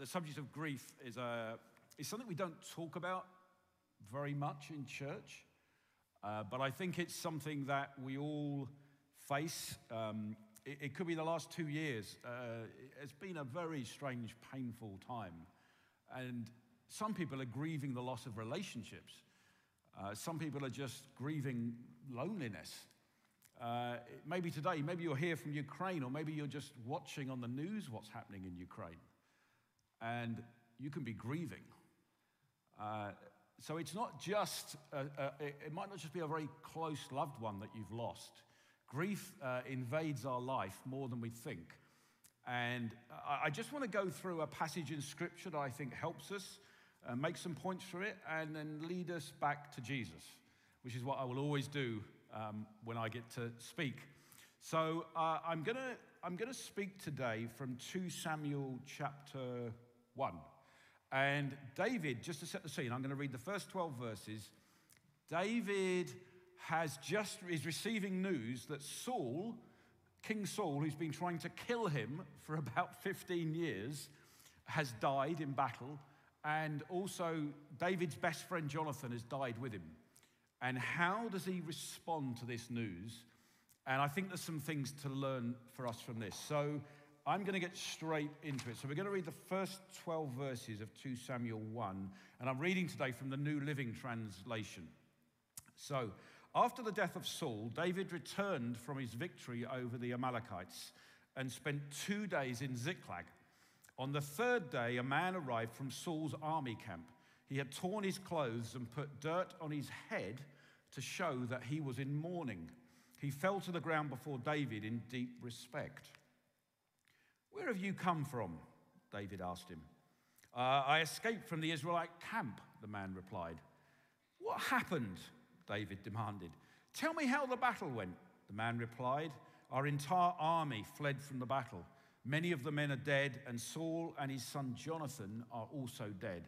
the subject of grief is, uh, is something we don't talk about very much in church, uh, but I think it's something that we all face. Um, it, it, could be the last two years. Uh, it's been a very strange, painful time. And some people are grieving the loss of relationships. Uh, some people are just grieving loneliness. Uh, maybe today, maybe you're here from Ukraine, or maybe you're just watching on the news what's happening in Ukraine. And you can be grieving. Uh, so it's not just, a, a, it might not just be a very close loved one that you've lost. Grief uh, invades our life more than we think. And I, I just want to go through a passage in Scripture that I think helps us, uh, make some points for it, and then lead us back to Jesus, which is what I will always do um, when I get to speak. So uh, I'm going to I'm going to speak today from 2 Samuel chapter 1. And David, just to set the scene, I'm going to read the first 12 verses. David has just is receiving news that Saul, King Saul, who's been trying to kill him for about 15 years, has died in battle. And also, David's best friend Jonathan has died with him. And how does he respond to this news? And I think there's some things to learn for us from this. So I'm going to get straight into it. So we're going to read the first 12 verses of 2 Samuel 1. And I'm reading today from the New Living Translation. So after the death of Saul, David returned from his victory over the Amalekites and spent two days in Ziklag. On the third day, a man arrived from Saul's army camp he had torn his clothes and put dirt on his head to show that he was in mourning. He fell to the ground before David in deep respect. Where have you come from? David asked him. Uh, I escaped from the Israelite camp, the man replied. What happened? David demanded. Tell me how the battle went, the man replied. Our entire army fled from the battle. Many of the men are dead, and Saul and his son Jonathan are also dead.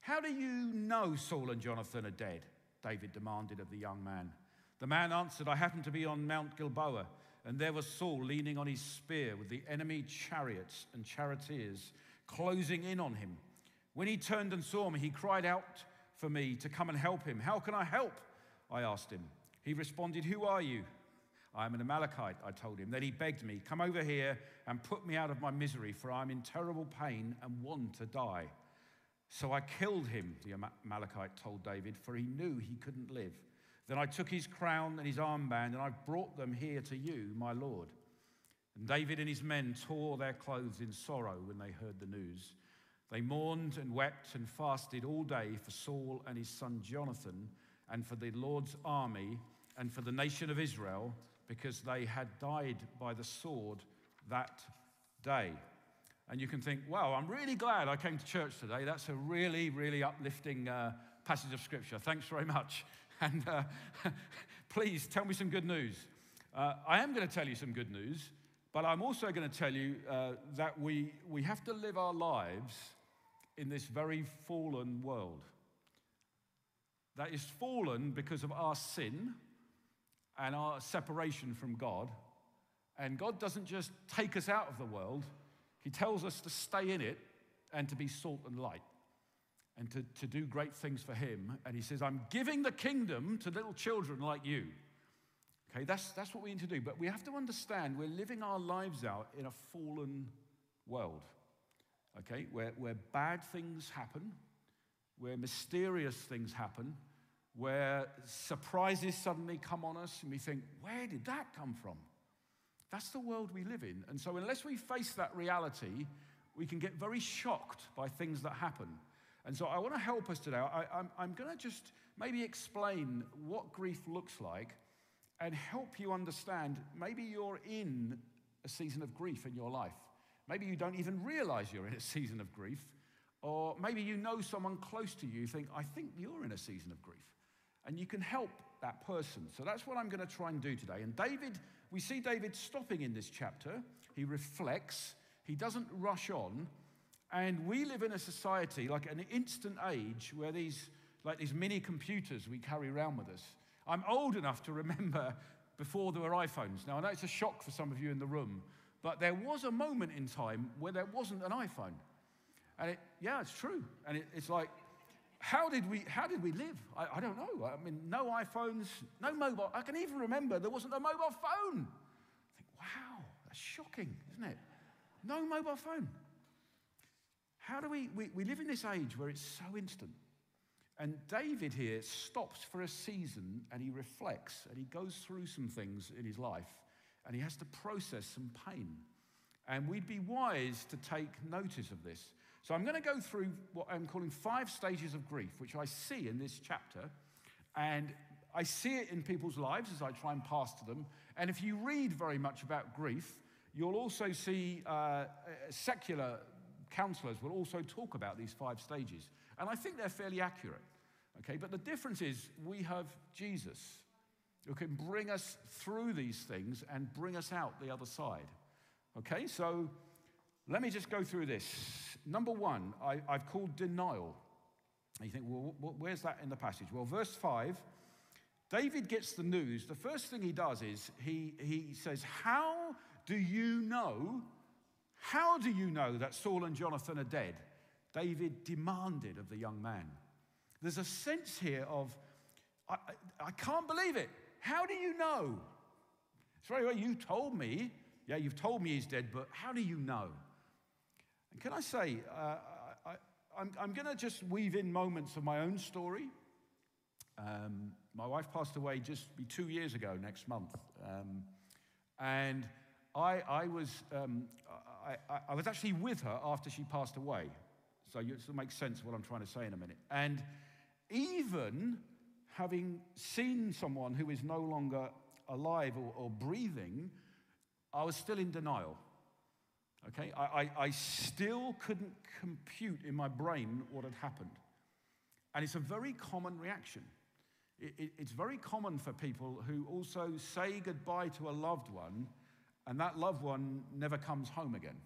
How do you know Saul and Jonathan are dead? David demanded of the young man. The man answered, I happened to be on Mount Gilboa, and there was Saul leaning on his spear with the enemy chariots and charioteers closing in on him. When he turned and saw me, he cried out for me to come and help him. How can I help? I asked him. He responded, Who are you? I am an Amalekite, I told him. Then he begged me, Come over here and put me out of my misery, for I am in terrible pain and want to die. So I killed him, the Amalekite told David, for he knew he couldn't live. Then I took his crown and his armband, and I brought them here to you, my Lord. And David and his men tore their clothes in sorrow when they heard the news. They mourned and wept and fasted all day for Saul and his son Jonathan, and for the Lord's army, and for the nation of Israel, because they had died by the sword that day. And you can think, wow, I'm really glad I came to church today. That's a really, really uplifting uh, passage of scripture. Thanks very much. And uh, please tell me some good news. Uh, I am going to tell you some good news, but I'm also going to tell you uh, that we, we have to live our lives in this very fallen world. That is fallen because of our sin and our separation from God. And God doesn't just take us out of the world, he tells us to stay in it and to be salt and light and to, to do great things for Him. And He says, I'm giving the kingdom to little children like you. Okay, that's, that's what we need to do. But we have to understand we're living our lives out in a fallen world, okay, where, where bad things happen, where mysterious things happen, where surprises suddenly come on us and we think, where did that come from? That's the world we live in. And so, unless we face that reality, we can get very shocked by things that happen. And so, I want to help us today. I, am going to just maybe explain what grief looks like and help you understand maybe you're in a season of grief in your life. Maybe you don't even realize you're in a season of grief. Or maybe you know someone close to you, think, I think you're in a season of grief. And you can help that person. So that's what I'm going to try and do today. And David we see David stopping in this chapter. He reflects, he doesn't rush on. And we live in a society, like an instant age, where these, like these mini computers we carry around with us. I'm old enough to remember before there were iPhones. Now, I know it's a shock for some of you in the room, but there was a moment in time where there wasn't an iPhone. And it, yeah, it's true. And it, it's like, how did we, how did we live? I, I don't know. I mean, no iPhones, no mobile. I can even remember there wasn't a mobile phone. I think, wow, that's shocking, isn't it? No mobile phone. How do we, we, we live in this age where it's so instant. And David here stops for a season and he reflects and he goes through some things in his life and he has to process some pain. And we'd be wise to take notice of this. So I'm going to go through what I'm calling five stages of grief, which I see in this chapter. And I see it in people's lives as I try and pass to them. And if you read very much about grief, you'll also see uh, secular counselors will also talk about these five stages. And I think they're fairly accurate. Okay, but the difference is we have Jesus who can bring us through these things and bring us out the other side. Okay, so let me just go through this. Number one, I, have called denial. And you think, well, where's that in the passage? Well, verse 5, David gets the news. The first thing he does is he, he says, How do you know? How do you know that Saul and Jonathan are dead? David demanded of the young man. There's a sense here of, I, I, can't believe it. How do you know? It's very well, you told me. Yeah, you've told me he's dead, but how do you know? And can I say, uh, I, I'm, I'm going to just weave in moments of my own story. Um, my wife passed away just two years ago next month. Um, and I, I was, um, I, I, was actually with her after she passed away. So it'll make sense what I'm trying to say in a minute. And even having seen someone who is no longer alive or, or breathing, I was still in denial. Okay, I, I, I, still couldn't compute in my brain what had happened. And it's a very common reaction. It, it, it's very common for people who also say goodbye to a loved one, and that loved one never comes home again.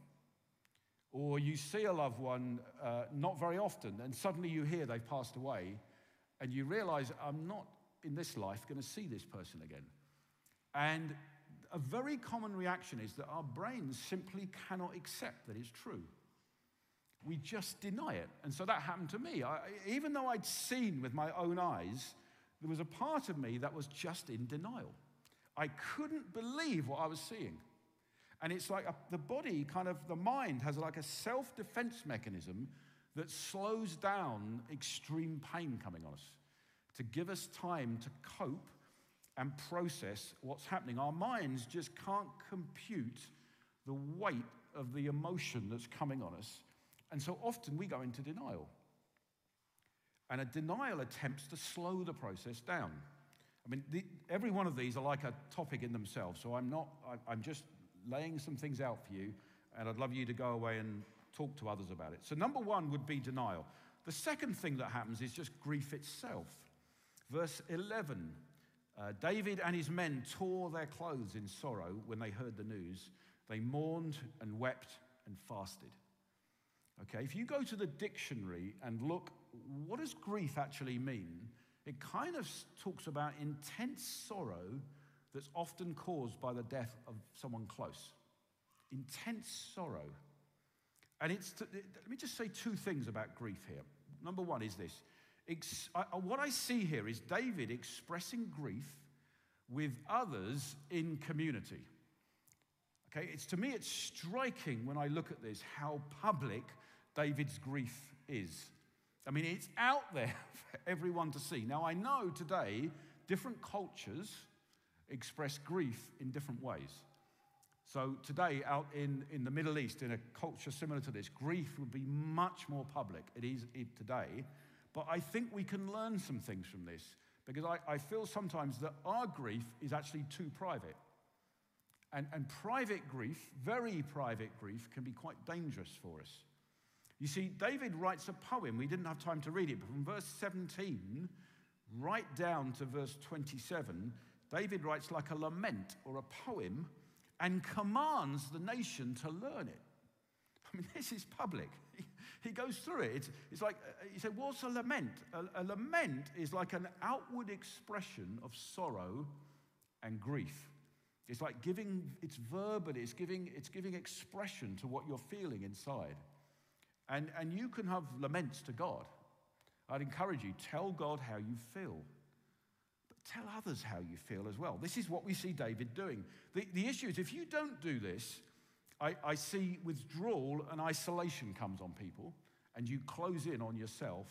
Or you see a loved one uh, not very often, and suddenly you hear they've passed away, and you realize, I'm not in this life going to see this person again. And a very common reaction is that our brains simply cannot accept that it's true. We just deny it. And so that happened to me. I, even though I'd seen with my own eyes, there was a part of me that was just in denial. I couldn't believe what I was seeing. And it's like a, the body, kind of, the mind has like a self defense mechanism that slows down extreme pain coming on us to give us time to cope and process what's happening. Our minds just can't compute the weight of the emotion that's coming on us. And so often we go into denial. And a denial attempts to slow the process down. I mean, the, every one of these are like a topic in themselves. So I'm not, I, I'm just laying some things out for you, and I'd love you to go away and talk to others about it. So, number one would be denial. The second thing that happens is just grief itself. Verse 11 uh, David and his men tore their clothes in sorrow when they heard the news. They mourned and wept and fasted. Okay, if you go to the dictionary and look, what does grief actually mean? It kind of talks about intense sorrow that's often caused by the death of someone close. Intense sorrow. And it's, let me just say two things about grief here. Number one is this what I see here is David expressing grief with others in community. Okay, it's to me, it's striking when I look at this how public David's grief is. I mean, it's out there for everyone to see. Now, I know today different cultures express grief in different ways. So, today, out in, in the Middle East, in a culture similar to this, grief would be much more public. It is it today. But I think we can learn some things from this because I, I feel sometimes that our grief is actually too private. And, and private grief, very private grief, can be quite dangerous for us. You see, David writes a poem. We didn't have time to read it, but from verse 17 right down to verse 27, David writes like a lament or a poem and commands the nation to learn it. I mean, this is public. He, goes through it. It's, it's like, uh, he said, What's a lament? A, a lament is like an outward expression of sorrow and grief. It's like giving, it's verbal, it's giving, it's giving expression to what you're feeling inside. And, and you can have laments to God. I'd encourage you, tell God how you feel. But tell others how you feel as well. This is what we see David doing. The, the issue is if you don't do this, I, I see withdrawal and isolation comes on people, and you close in on yourself.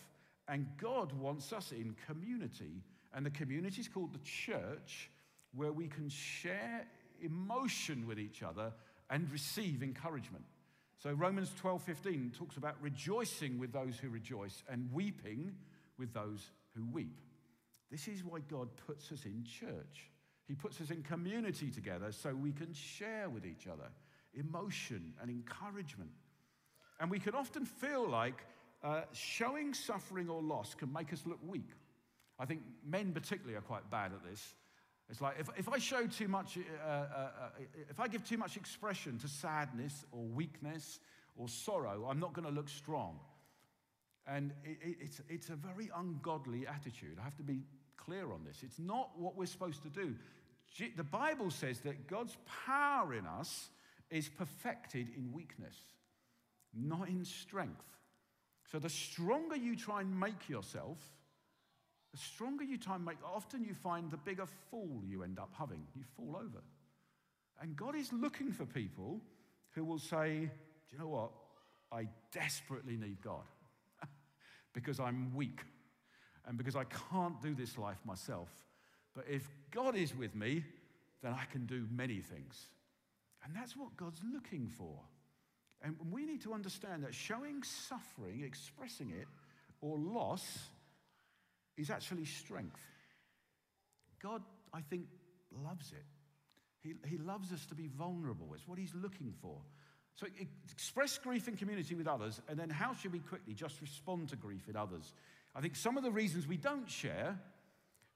And God wants us in community, and the community is called the church, where we can share emotion with each other and receive encouragement. So Romans 12:15 talks about rejoicing with those who rejoice and weeping with those who weep. This is why God puts us in church. He puts us in community together so we can share with each other emotion and encouragement. And we can often feel like uh, showing suffering or loss can make us look weak. I think men, particularly, are quite bad at this. It's like if, if I show too much, uh, uh, uh, if I give too much expression to sadness or weakness or sorrow, I'm not going to look strong. And it, it, it's, it's a very ungodly attitude. I have to be clear on this. It's not what we're supposed to do. The Bible says that God's power in us is perfected in weakness, not in strength. So the stronger you try and make yourself, the stronger you time make, often you find the bigger fall you end up having. You fall over. And God is looking for people who will say, Do you know what? I desperately need God because I'm weak and because I can't do this life myself. But if God is with me, then I can do many things. And that's what God's looking for. And we need to understand that showing suffering, expressing it, or loss is actually strength. God, I think, loves it. He, he loves us to be vulnerable. It's what He's looking for. So express grief in community with others, and then how should we quickly just respond to grief in others? I think some of the reasons we don't share,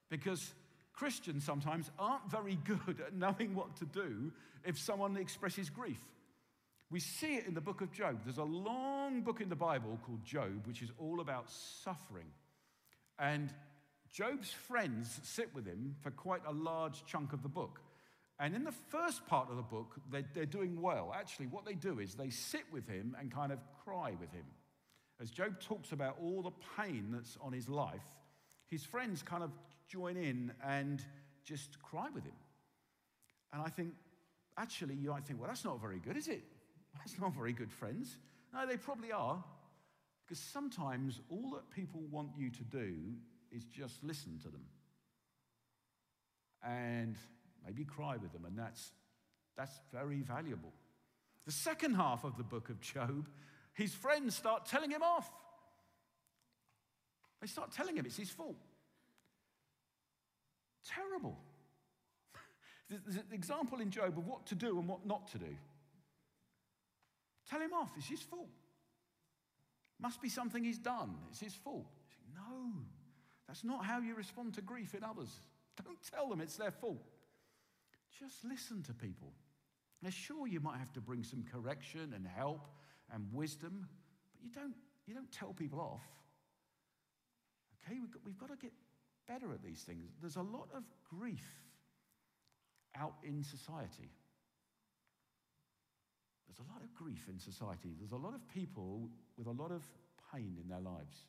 because Christians sometimes aren't very good at knowing what to do if someone expresses grief. We see it in the book of Job. There's a long book in the Bible called Job, which is all about suffering. And Job's friends sit with him for quite a large chunk of the book. And in the first part of the book, they're, they're, doing well. Actually, what they do is they sit with him and kind of cry with him. As Job talks about all the pain that's on his life, his friends kind of join in and just cry with him. And I think, actually, you might think, well, that's not very good, is it? That's not very good friends. No, they probably are. Because sometimes all that people want you to do is just listen to them and maybe cry with them, and that's, that's very valuable. The second half of the book of Job, his friends start telling him off. They start telling him it's his fault. Terrible. There's an example in Job of what to do and what not to do. Tell him off, it's his fault. Must be something he's done. It's his fault. No, that's not how you respond to grief in others. Don't tell them it's their fault. Just listen to people. Now, sure, you might have to bring some correction and help and wisdom, but you don't, you don't tell people off. Okay, we've got, we've got to get better at these things. There's a lot of grief out in society. There's a lot of grief in society. There's a lot of people with a lot of pain in their lives.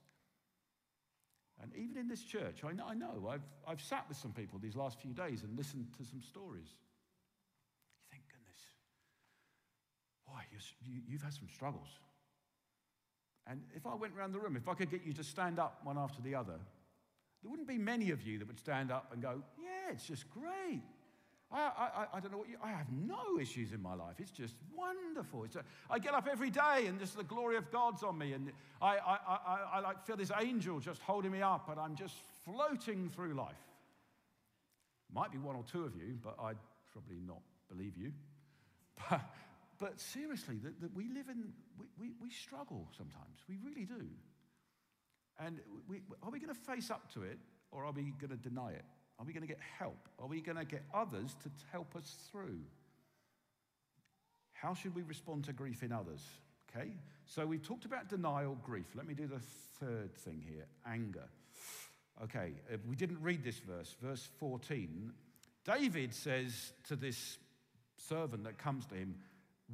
And even in this church, I know, I know I've, I've sat with some people these last few days and listened to some stories. You think, goodness, boy, you, you've had some struggles. And if I went around the room, if I could get you to stand up one after the other, there wouldn't be many of you that would stand up and go, Yeah, it's just great. I, I, I don't know what you, I have no issues in my life. It's just wonderful. It's get up every day and just the glory of God's on me. And I, I, I, I like feel this angel just holding me up and I'm just floating through life. Might be one or two of you, but I'd probably not believe you. But, but seriously, that, that we live in, we, we, we struggle sometimes. We really do. And we, are we going to face up to it or are we going to deny it? Are we going to get help? Are we going to get others to help us through? How should we respond to grief in others? Okay, so we've talked about denial, grief. Let me do the third thing here anger. Okay, uh, we didn't read this verse, verse 14. David says to this servant that comes to him,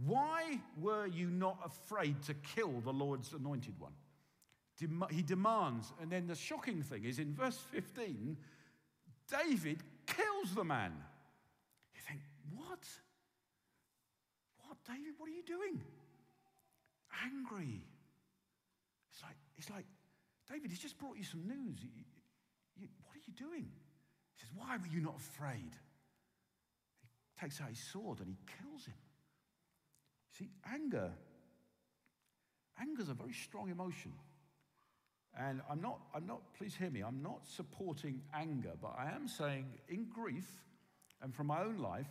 Why were you not afraid to kill the Lord's anointed one? He demands, and then the shocking thing is in verse 15, David kills the man. You think, what? What, David? What are you doing? Angry. It's like, it's like David, he's just brought you some news. You, you, what are you doing? He says, Why were you not afraid? He takes out his sword and he kills him. See, anger, anger is a very strong emotion. And I'm not, I'm not, please hear me, I'm not supporting anger, but I am saying in grief and from my own life,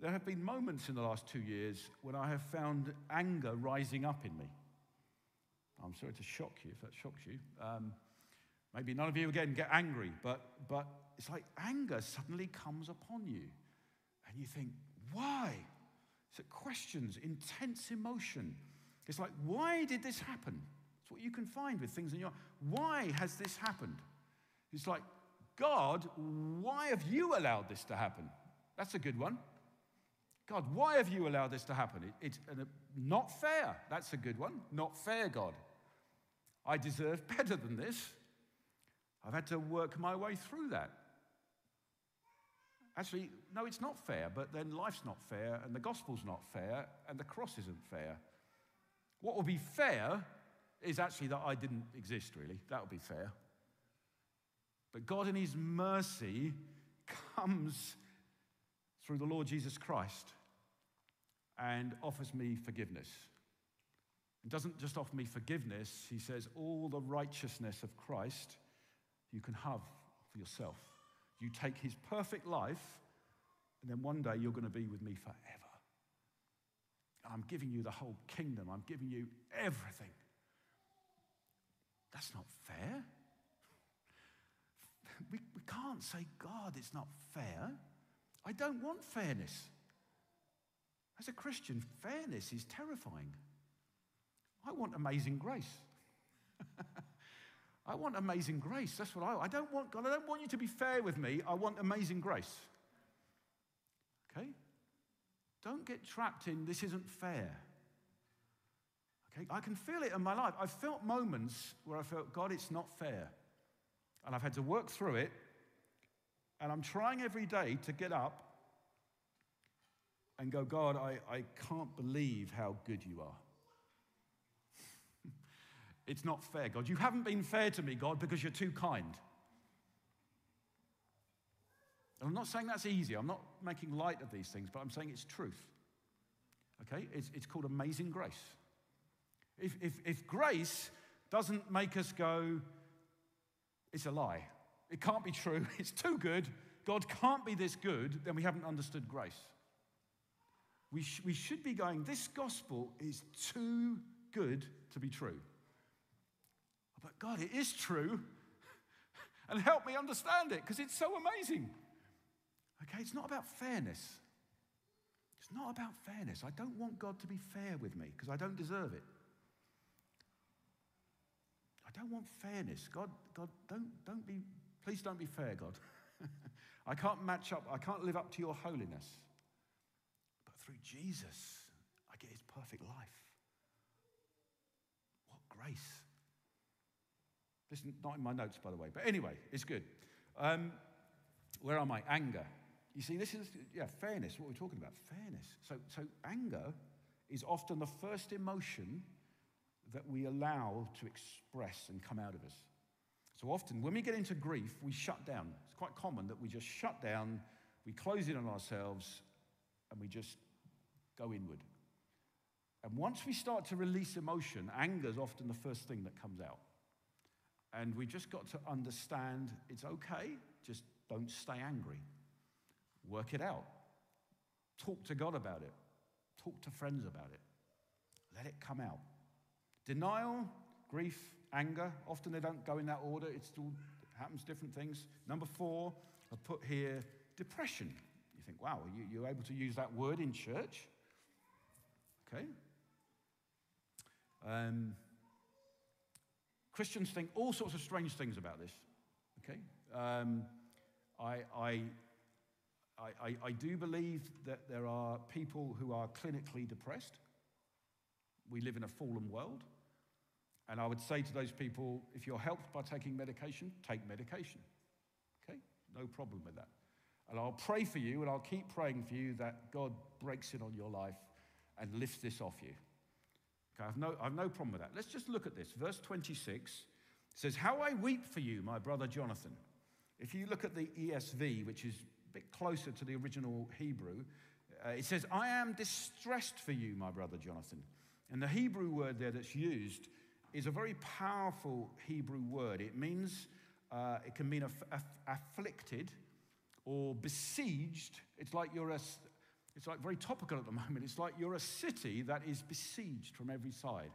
there have been moments in the last two years when I have found anger rising up in me. I'm sorry to shock you if that shocks you. Um, maybe none of you again get angry, but, but it's like anger suddenly comes upon you. And you think, why? It's a questions, intense emotion. It's like, why did this happen? It's what you can find with things in your Why has this happened? It's like, God, why have you allowed this to happen? That's a good one. God, why have you allowed this to happen? It, it's uh, not fair. That's a good one. Not fair, God. I deserve better than this. I've had to work my way through that. Actually, no, it's not fair, but then life's not fair, and the gospel's not fair, and the cross isn't fair. What would be fair is actually that I didn't exist, really. That would be fair. But God, in His mercy, comes through the Lord Jesus Christ and offers me forgiveness. He doesn't just offer me forgiveness, He says, all the righteousness of Christ you can have for yourself. You take His perfect life, and then one day you're going to be with me forever. I'm giving you the whole kingdom, I'm giving you everything. That's not fair. We, we can't say, God, it's not fair. I don't want fairness. As a Christian, fairness is terrifying. I want amazing grace. I want amazing grace. That's what I want. I don't want God, I don't want you to be fair with me. I want amazing grace. Okay? Don't get trapped in this isn't fair. Okay? I can feel it in my life. I've felt moments where I felt, God, it's not fair. And I've had to work through it. And I'm trying every day to get up and go, God, I, I can't believe how good you are. it's not fair, God. You haven't been fair to me, God, because you're too kind. And I'm not saying that's easy. I'm not making light of these things, but I'm saying it's truth. Okay? It's, it's called amazing grace. If, if, if grace doesn't make us go, it's a lie, it can't be true, it's too good, God can't be this good, then we haven't understood grace. We, sh- we should be going, this gospel is too good to be true. But God, it is true. and help me understand it because it's so amazing. Okay, it's not about fairness. It's not about fairness. I don't want God to be fair with me because I don't deserve it. I don't want fairness. God, God, don't, don't be, please don't be fair, God. I can't match up, I can't live up to your holiness. But through Jesus, I get his perfect life. What grace. This is not in my notes, by the way, but anyway, it's good. Um, where am I? Anger. You see, this is, yeah, fairness, what we're talking about. Fairness. So, so anger is often the first emotion that we allow to express and come out of us. So often, when we get into grief, we shut down. It's quite common that we just shut down, we close in on ourselves, and we just go inward. And once we start to release emotion, anger is often the first thing that comes out. And we just got to understand it's okay, just don't stay angry. Work it out. Talk to God about it. Talk to friends about it. Let it come out. Denial, grief, anger, often they don't go in that order. It still happens, different things. Number four, I put here depression. You think, wow, you, you're able to use that word in church? Okay. Um, Christians think all sorts of strange things about this. Okay. Um, I, I, I, I, I do believe that there are people who are clinically depressed. We live in a fallen world. And I would say to those people if you're helped by taking medication, take medication. Okay? No problem with that. And I'll pray for you and I'll keep praying for you that God breaks in on your life and lifts this off you. Okay, I have no, I have no problem with that. Let's just look at this. Verse 26 says, How I weep for you, my brother Jonathan. If you look at the ESV, which is a bit closer to the original Hebrew, uh, it says, I am distressed for you, my brother Jonathan. And the Hebrew word there that's used is a very powerful Hebrew word. It means, uh, it can mean aff- aff- afflicted or besieged. It's like you're a, it's like very topical at the moment. It's like you're a city that is besieged from every side.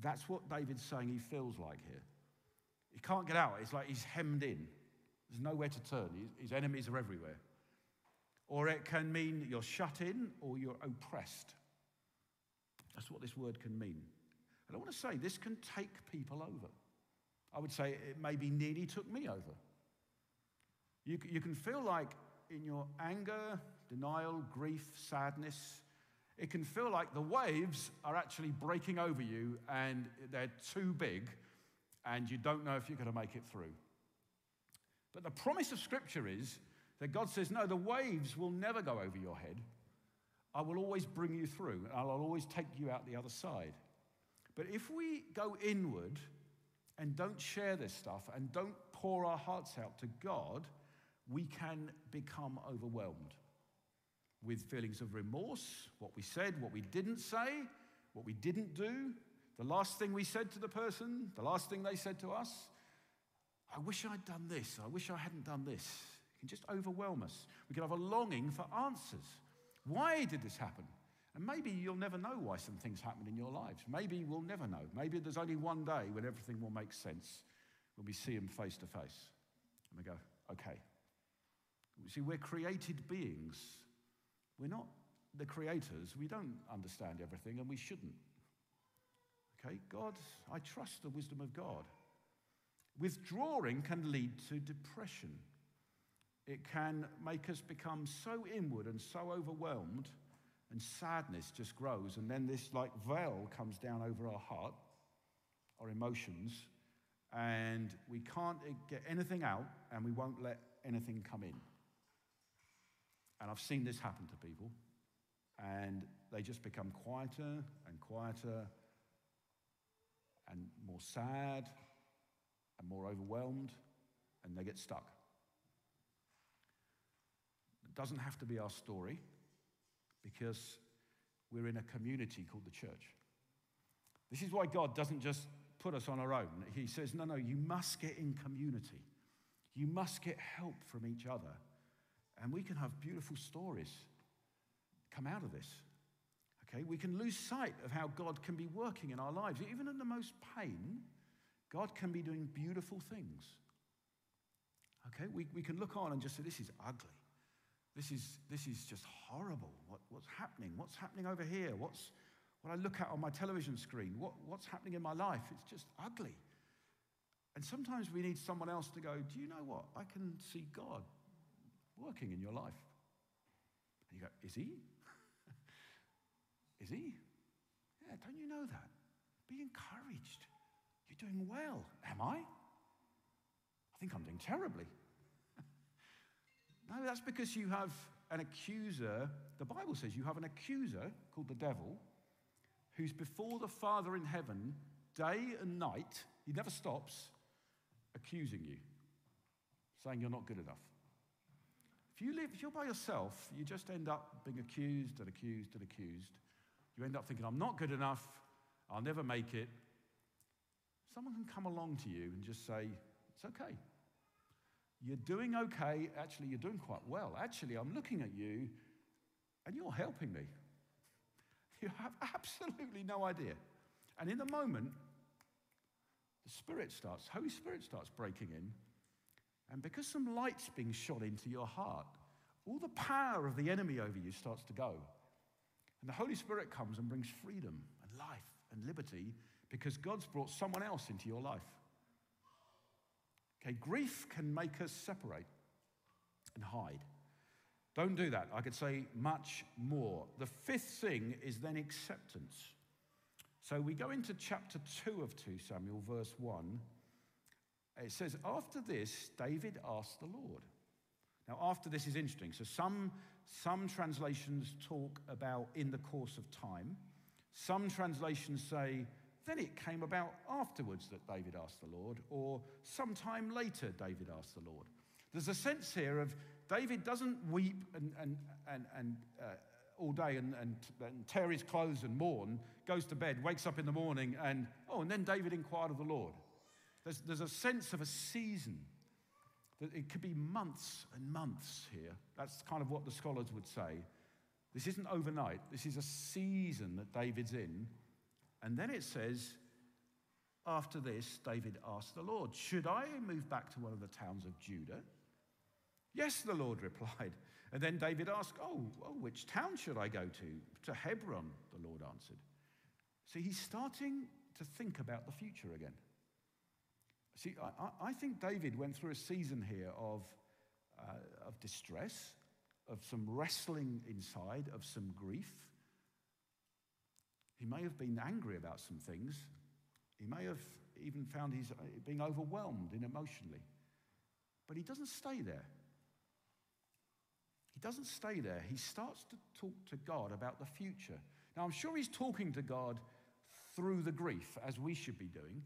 That's what David's saying he feels like here. He can't get out. It's like he's hemmed in. There's nowhere to turn. His enemies are everywhere. Or it can mean you're shut in or you're oppressed. That's what this word can mean. And I want to say this can take people over. I would say it maybe nearly took me over. You, you can feel like in your anger, denial, grief, sadness, it can feel like the waves are actually breaking over you and they're too big and you don't know if you're going to make it through. But the promise of Scripture is that God says, No, the waves will never go over your head. I will always bring you through, and I'll always take you out the other side. But if we go inward and don't share this stuff and don't pour our hearts out to God, we can become overwhelmed with feelings of remorse, what we said, what we didn't say, what we didn't do, the last thing we said to the person, the last thing they said to us. I wish I'd done this. I wish I hadn't done this. It can just overwhelm us. We can have a longing for answers. Why did this happen? And maybe you'll never know why some things happen in your lives. Maybe we'll never know. Maybe there's only one day when everything will make sense, when we see Him face to face. And we go, okay. You see, we're created beings. We're not the creators. We don't understand everything, and we shouldn't. Okay, God, I trust the wisdom of God. Withdrawing can lead to depression. It can make us become so inward and so overwhelmed, and sadness just grows. And then this like veil comes down over our heart, our emotions, and we can't get anything out, and we won't let anything come in. And I've seen this happen to people, and they just become quieter and quieter and more sad and more overwhelmed, and they get stuck. It doesn't have to be our story because we're in a community called the church. This is why God doesn't just put us on our own. He says, no, no, you must get in community. You must get help from each other. And we can have beautiful stories come out of this. Okay, we can lose sight of how God can be working in our lives. Even in the most pain, God can be doing beautiful things. Okay, we, we can look on and just say, This is ugly. This is, this is just horrible. What, what's happening? What's happening over here? What's what I look at on my television screen? What, what's happening in my life? It's just ugly. And sometimes we need someone else to go, Do you know what? I can see God working in your life. And you go, Is he? Is he? Yeah, don't you know that? Be encouraged. You're doing well. Am I? I think I'm doing terribly. No, that's because you have an accuser. The Bible says you have an accuser called the devil who's before the Father in heaven day and night. He never stops accusing you, saying you're not good enough. If you live, if you're by yourself, you just end up being accused and accused and accused. You end up thinking, I'm not good enough, I'll never make it. Someone can come along to you and just say, It's okay. You're doing okay. Actually, you're doing quite well. Actually, I'm looking at you and you're helping me. You have absolutely no idea. And in the moment, the Spirit starts, Holy Spirit starts breaking in. And because some light's being shot into your heart, all the power of the enemy over you starts to go. And the Holy Spirit comes and brings freedom and life and liberty because God's brought someone else into your life. Okay, grief can make us separate and hide. Don't do that. I could say much more. The fifth thing is then acceptance. So we go into chapter 2 of 2 Samuel, verse 1. It says, After this, David asked the Lord. Now, after this is interesting. So some, some translations talk about in the course of time. Some translations say, then it came about afterwards that David asked the Lord, or sometime later David asked the Lord. There's a sense here of David doesn't weep and, and, and, and uh, all day and, and, and tear his clothes and mourn, goes to bed, wakes up in the morning, and oh, and then David inquired of the Lord. There's, there's a sense of a season. That it could be months and months here. That's kind of what the scholars would say. This isn't overnight. This is a season that David's in. And then it says, after this, David asked the Lord, Should I move back to one of the towns of Judah? Yes, the Lord replied. And then David asked, oh, oh, which town should I go to? To Hebron, the Lord answered. See, he's starting to think about the future again. See, I, I think David went through a season here of, uh, of distress, of some wrestling inside, of some grief. He may have been angry about some things. He may have even found he's uh, being overwhelmed in emotionally. But he doesn't stay there. He doesn't stay there. He starts to talk to God about the future. Now, I'm sure he's talking to God through the grief, as we should be doing.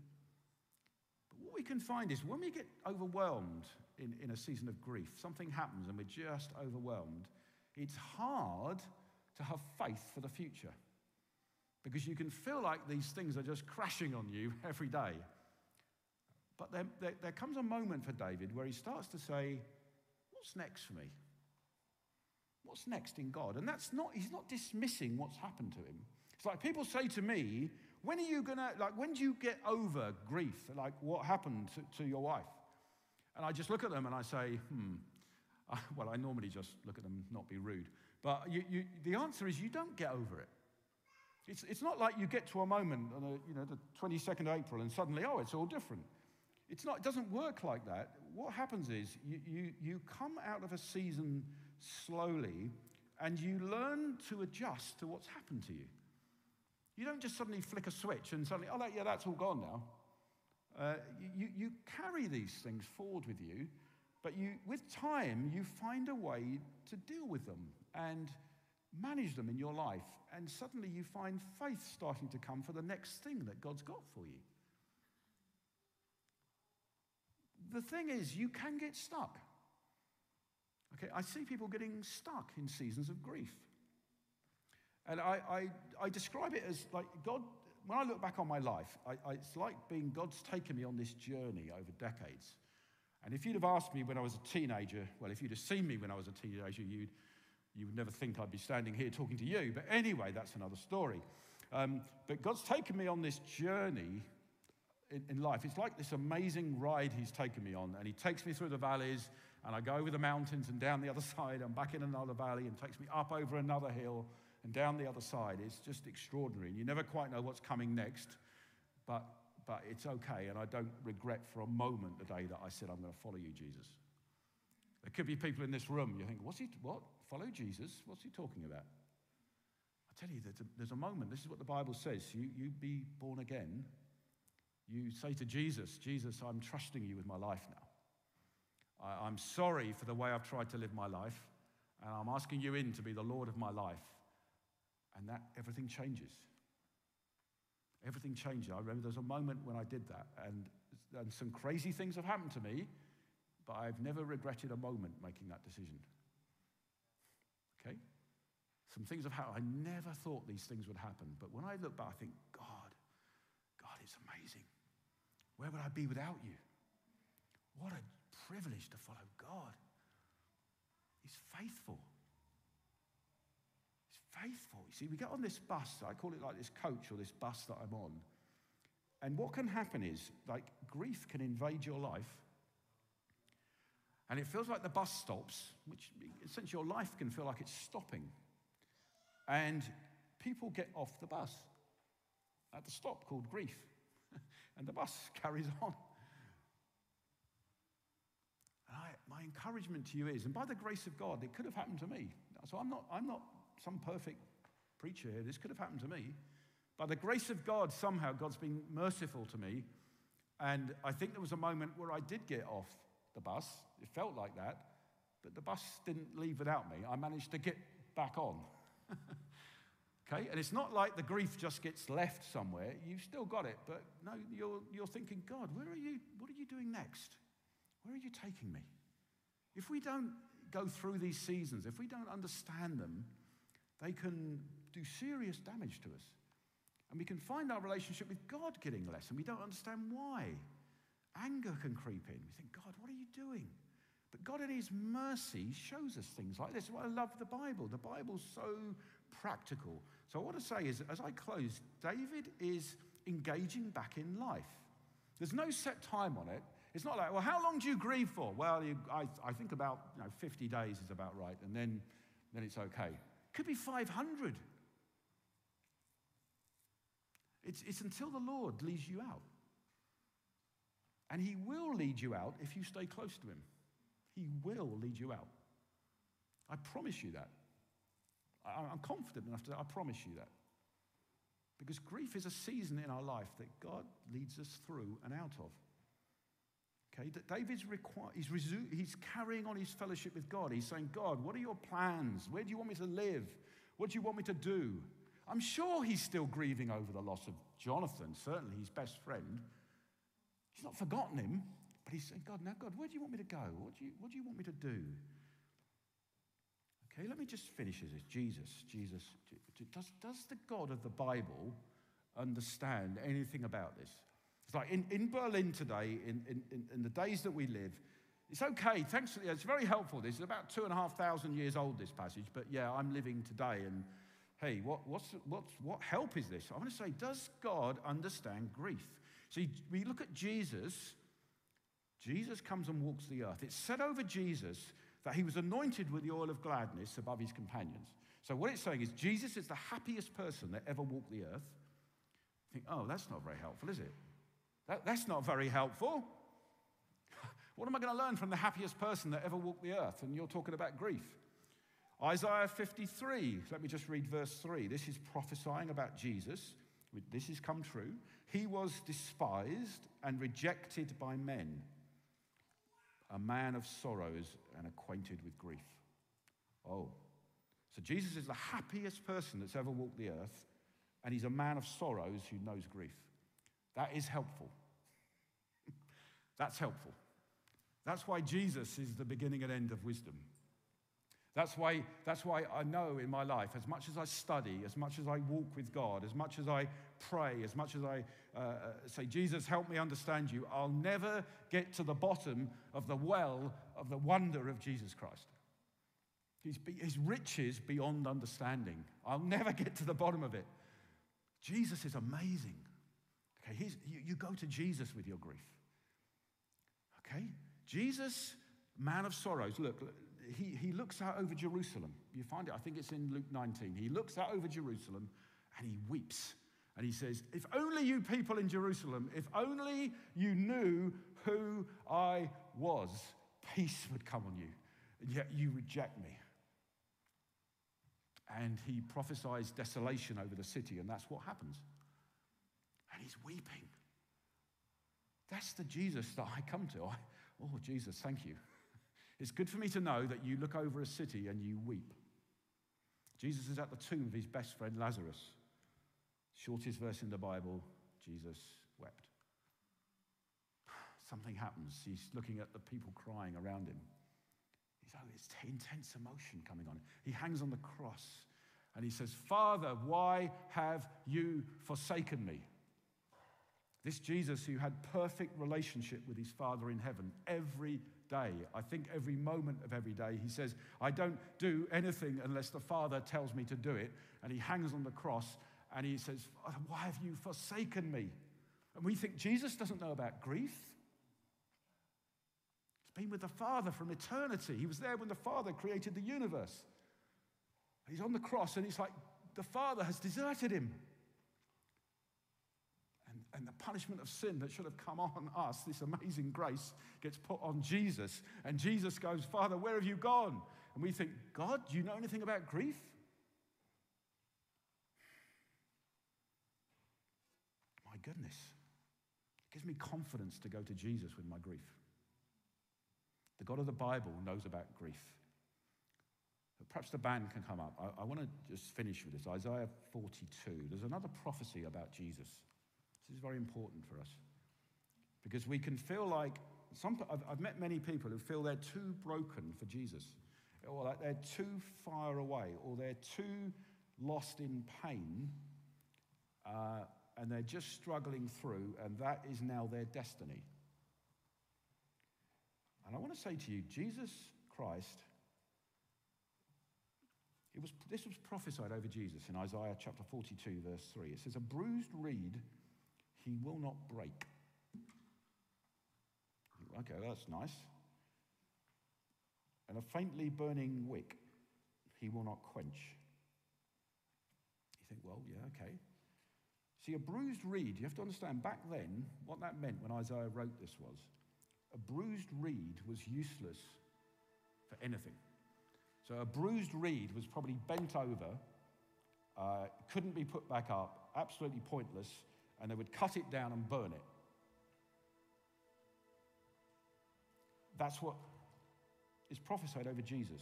But what we can find is when we get overwhelmed in, in a season of grief, something happens and we're just overwhelmed, it's hard to have faith for the future. Because you can feel like these things are just crashing on you every day. But there, there, there comes a moment for David where he starts to say, What's next for me? What's next in God? And that's not, he's not dismissing what's happened to him. It's like people say to me, when are you going to, like, when do you get over grief? Like, what happened to, to your wife? And I just look at them and I say, hmm. Well, I normally just look at them, not be rude. But you, you, the answer is you don't get over it. It's, it's not like you get to a moment on a, you know, the 22nd of April and suddenly, oh, it's all different. It's not, it doesn't work like that. What happens is you, you, you come out of a season slowly, and you learn to adjust to what's happened to you. You don't just suddenly flick a switch and suddenly, oh, yeah, that's all gone now. Uh, you, you carry these things forward with you, but you, with time, you find a way to deal with them and manage them in your life. And suddenly you find faith starting to come for the next thing that God's got for you. The thing is, you can get stuck. Okay, I see people getting stuck in seasons of grief. And I, I, I describe it as like God, when I look back on my life, I, I, it's like being God's taken me on this journey over decades. And if you'd have asked me when I was a teenager, well, if you'd have seen me when I was a teenager, you'd, you would never think I'd be standing here talking to you. But anyway, that's another story. Um, but God's taken me on this journey in, in life. It's like this amazing ride He's taken me on. And He takes me through the valleys and I go over the mountains and down the other side. I'm back in another valley and takes me up over another hill and down the other side. It's just extraordinary. And you never quite know what's coming next, but, but it's okay. And I don't regret for a moment the day that I said, I'm going to follow you, Jesus. There could be people in this room, you think, what's he, what? Follow Jesus? What's he talking about? I tell you, there's a, there's a moment. This is what the Bible says. You, you be born again. You say to Jesus, Jesus, I'm trusting you with my life now. I, am sorry for the way I've tried to live my life, and I'm asking you in to be the Lord of my life. And that everything changes. Everything changes. I remember there's a moment when I did that, and, and some crazy things have happened to me, but I've never regretted a moment making that decision. Okay? Some things have happened. I never thought these things would happen, but when I look back, I think, God, God, it's amazing. Where would I be without you? What a privilege to follow God. He's faithful. He's faithful. You see, we get on this bus, I call it like this coach or this bus that I'm on. And what can happen is, like, grief can invade your life. And it feels like the bus stops, which since your life can feel like it's stopping. And people get off the bus at the stop called grief. and the bus carries on. my encouragement to you is, and by the grace of God, it could have happened to me. So I'm not, I'm not some perfect preacher here. This could have happened to me. By the grace of God, somehow God's been merciful to me. And I think there was a moment where I did get off the bus. It felt like that. But the bus didn't leave without me. I managed to get back on. okay? And it's not like the grief just gets left somewhere. You've still got it. But no, you're, you're thinking, God, where are you? What are you doing next? Where are you taking me? If we don't go through these seasons, if we don't understand them, they can do serious damage to us. And we can find our relationship with God getting less, and we don't understand why. Anger can creep in. We think, God, what are you doing? But God, in His mercy, shows us things like this. Well, I love the Bible. The Bible's so practical. So, what I want to say is, as I close, David is engaging back in life. There's no set time on it. It's not like, well, how long do you grieve for? Well, you, I, I think about you know, 50 days is about right, and then, then it's okay. Could be 500. It's, it's until the Lord leads you out. And He will lead you out if you stay close to Him. He will lead you out. I promise you that. I'm confident enough to I promise you that. Because grief is a season in our life that God leads us through and out of. Okay, that David's requ- he's, resu- he's carrying on his fellowship with God. He's saying, God, what are your plans? Where do you want me to live? What do you want me to do? I'm sure he's still grieving over the loss of Jonathan, certainly his best friend. He's not forgotten him, but he's saying, God, now, God, where do you want me to go? What do you, what do you want me to do? Okay, let me just finish this. Jesus, Jesus. Does, does the God of the Bible understand anything about this? It's like in, in Berlin today, in, in, in the days that we live, it's okay. Thanks. For, It's very helpful. This is about two and a half thousand years old, this passage. But yeah, I'm living today. And hey, what, what's, what's, what help is this? I want to say, does God understand grief? See, we look at Jesus. Jesus comes and walks the earth. It's said over Jesus that he was anointed with the oil of gladness above his companions. So what it's saying is Jesus is the happiest person that ever walked the earth. You think, oh, that's not very helpful, is it? That, that's not very helpful. What am I going to learn from the happiest person that ever walked the earth? And you're talking about grief. Isaiah 53, let me just read verse 3. This is prophesying about Jesus. This has come true. He was despised and rejected by men, a man of sorrows and acquainted with grief. Oh, so Jesus is the happiest person that's ever walked the earth, and he's a man of sorrows who knows grief. That is helpful. That's helpful. That's why Jesus is the beginning and end of wisdom. That's why, that's why I know in my life, as much as I study, as much as I walk with God, as much as I pray, as much as I uh, uh say, Jesus, help me understand you, I'll never get to the bottom of the well of the wonder of Jesus Christ. His, his riches beyond understanding. I'll never get to the bottom of it. Jesus is amazing. Okay, you, you go to Jesus with your grief. Okay? Jesus, man of sorrows. Look, he, he looks out over Jerusalem. You find it, I think it's in Luke 19. He looks out over Jerusalem and he weeps. And he says, If only you people in Jerusalem, if only you knew who I was, peace would come on you. And yet you reject me. And he prophesies desolation over the city, and that's what happens and he's weeping. That's the Jesus that I come to. I, oh, Jesus, thank you. It's good for me to know that you look over a city and you weep. Jesus is at the tomb of his best friend Lazarus. Shortest verse in the Bible, Jesus wept. Something happens. He's looking at the people crying around him. He's oh, it's intense emotion coming on. He hangs on the cross and he says, Father, why have you forsaken me? This Jesus who had perfect relationship with his Father in heaven every day. I think every moment of every day. He says, I don't do anything unless the Father tells me to do it. And he hangs on the cross and he says, Why have you forsaken me? And we think Jesus doesn't know about grief. He's been with the Father from eternity. He was there when the Father created the universe. He's on the cross and it's like, the Father has deserted him. And the punishment of sin that should have come on us, this amazing grace, gets put on Jesus. And Jesus goes, Father, where have you gone? And we think, God, do you know anything about grief? My goodness. It gives me confidence to go to Jesus with my grief. The God of the Bible knows about grief. Perhaps the band can come up. I, I want to just finish with this Isaiah 42. There's another prophecy about Jesus. This is very important for us because we can feel like some, I've, I've met many people who feel they're too broken for Jesus, or like they're too far away, or they're too lost in pain, uh, and they're just struggling through, and that is now their destiny. And I want to say to you, Jesus Christ it was, this was prophesied over Jesus in Isaiah chapter 42, verse 3. It says, A bruised reed he will not break. Okay, that's nice. And a faintly burning wick he will not quench. You think, well, yeah, okay. See, a bruised reed, you have to understand back then what that meant when Isaiah wrote this was a bruised reed was useless for anything. So a bruised reed was probably bent over, uh, couldn't be put back up, absolutely pointless, and they would cut it down and burn it. That's what is prophesied over Jesus.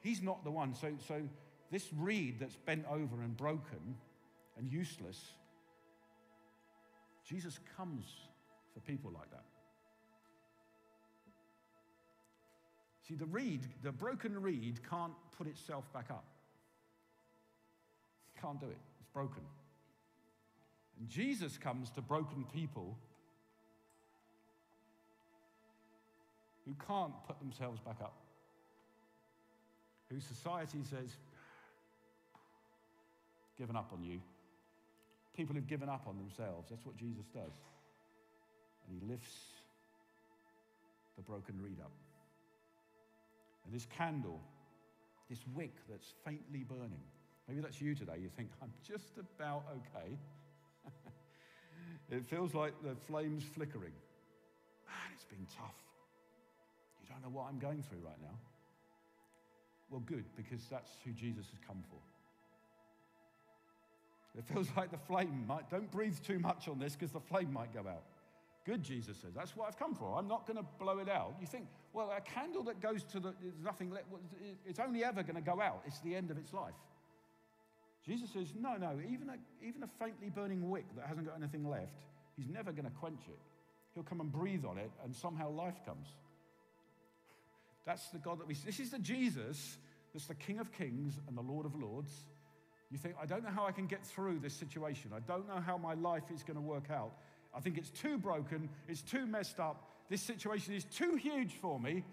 He's not the one. So, so this reed that's bent over and broken and useless, Jesus comes for people like that. See, the reed, the broken reed, can't put itself back up. Can't do it. It's broken. And Jesus comes to broken people who can't put themselves back up, whose society says, given up on you. People who've given up on themselves. That's what Jesus does. And he lifts the broken reed up. And this candle, this wick that's faintly burning, maybe that's you today. You think, I'm just about okay. It feels like the flame's flickering. Man, it's been tough. You don't know what I'm going through right now. Well, good, because that's who Jesus has come for. It feels like the flame might, don't breathe too much on this because the flame might go out. Good, Jesus says. That's what I've come for. I'm not going to blow it out. You think, well, a candle that goes to the, there's nothing, it's only ever going to go out. It's the end of its life. Jesus says, no, no, even a, even a faintly burning wick that hasn't got anything left, he's never going to quench it. He'll come and breathe on it, and somehow life comes. That's the God that we. This is the Jesus that's the King of Kings and the Lord of Lords. You think, I don't know how I can get through this situation. I don't know how my life is going to work out. I think it's too broken, it's too messed up. This situation is too huge for me.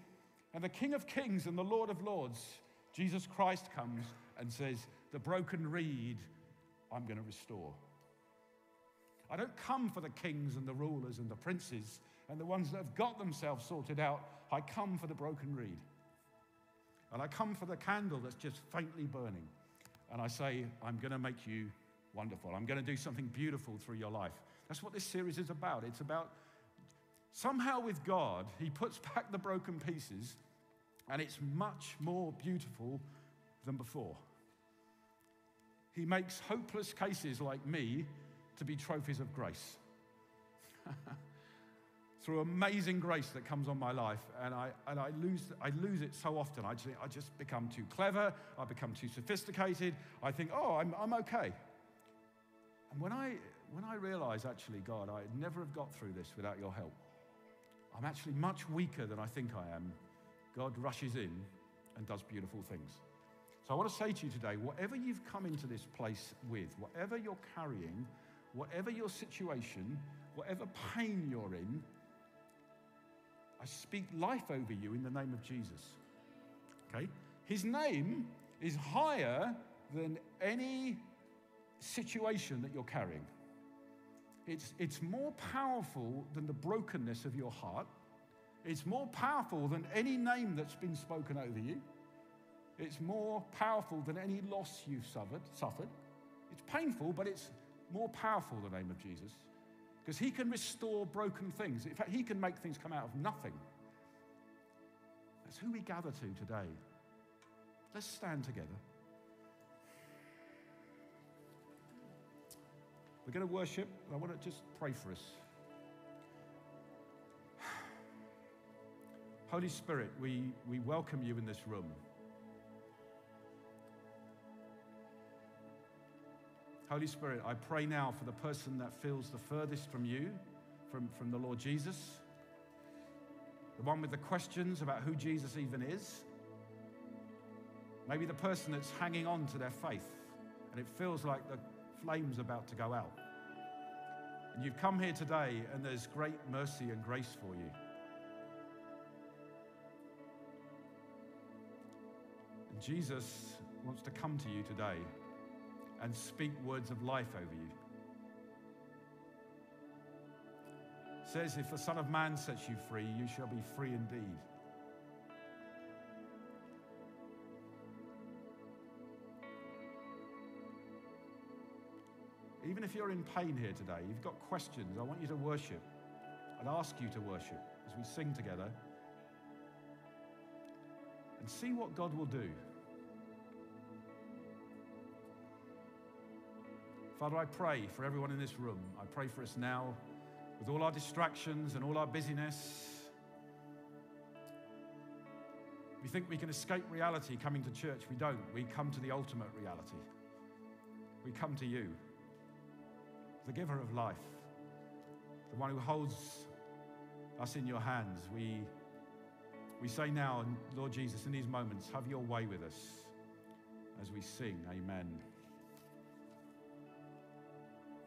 And the King of Kings and the Lord of Lords, Jesus Christ, comes and says, The broken reed, I'm going to restore. I don't come for the kings and the rulers and the princes and the ones that have got themselves sorted out. I come for the broken reed. And I come for the candle that's just faintly burning. And I say, I'm going to make you wonderful. I'm going to do something beautiful through your life. That's what this series is about. It's about somehow with God, He puts back the broken pieces and it's much more beautiful than before. He makes hopeless cases like me to be trophies of grace. Through amazing grace that comes on my life, and I, and I, lose, I lose it so often. I just, I just become too clever, I become too sophisticated. I think, oh, I'm, I'm okay. And when I, when I realize, actually, God, I'd never have got through this without your help. I'm actually much weaker than I think I am. God rushes in and does beautiful things. So I want to say to you today whatever you've come into this place with, whatever you're carrying, whatever your situation, whatever pain you're in, I speak life over you in the name of Jesus. Okay? His name is higher than any situation that you're carrying. It's, it's more powerful than the brokenness of your heart. It's more powerful than any name that's been spoken over you. It's more powerful than any loss you've suffered. suffered. It's painful, but it's more powerful, the name of Jesus. Because He can restore broken things. In fact, He can make things come out of nothing. That's who we gather to today. Let's stand together. We're going to worship. I want to just pray for us. Holy Spirit, we, we welcome you in this room. Holy Spirit, I pray now for the person that feels the furthest from you, from, from the Lord Jesus, the one with the questions about who Jesus even is. Maybe the person that's hanging on to their faith and it feels like the flame's about to go out. And you've come here today and there's great mercy and grace for you. And Jesus wants to come to you today and speak words of life over you. says, If the Son of Man sets you free, you shall be free indeed. Even if you're in pain here today, you've got questions, I want you to worship. I'd ask you to worship as we sing together and see what God will do. Father, I pray for everyone in this room. I pray for us now with all our distractions and all our busyness. We think we can escape reality coming to church. We don't. We come to the ultimate reality. We come to you, the giver of life, the one who holds us in your hands. We, we say now, Lord Jesus, in these moments, have your way with us as we sing. Amen.